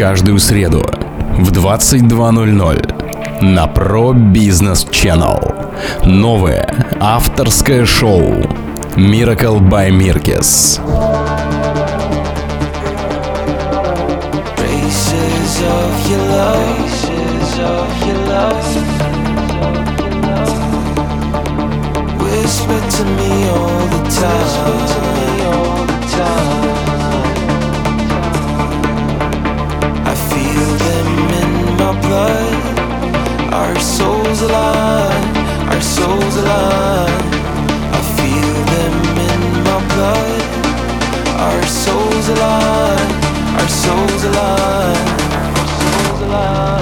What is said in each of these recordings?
Каждую среду в 22.00 на Pro Business Channel. Новое авторское шоу Miracle by Mirkes. Whisper to me all the time. Souls align. I feel them in my blood. Our souls align, our souls align, our souls align.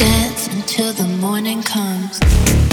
dance until the morning comes.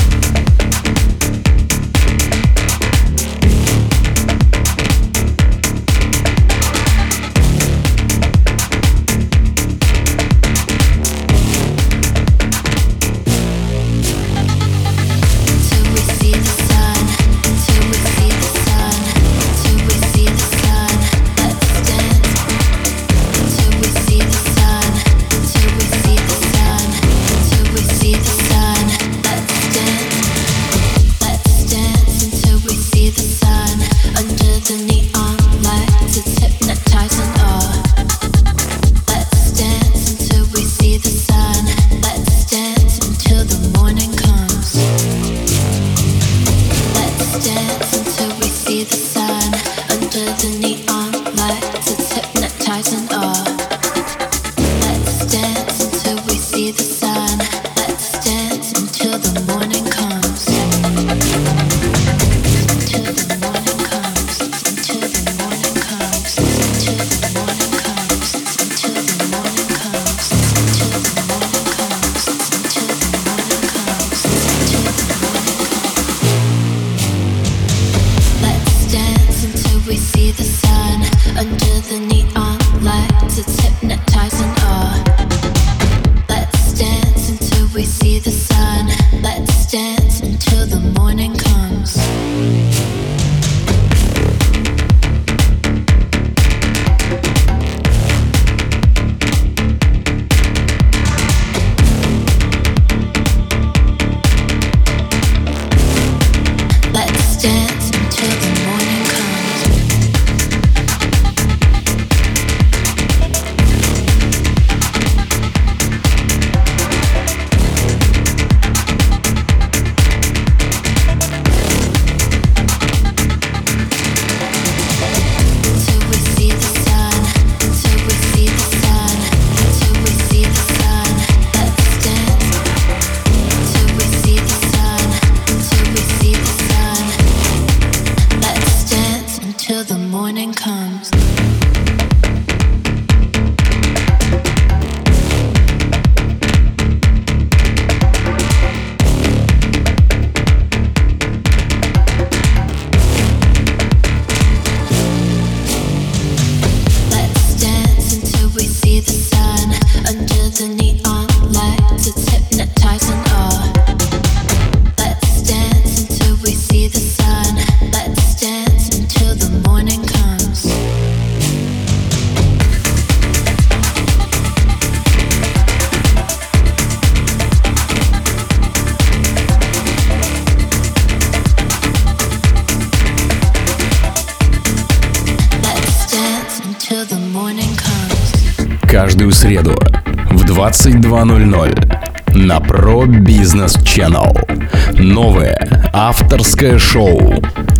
22.00 на Pro Business Channel. Новое авторское шоу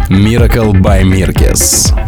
Miracle by Mirkes.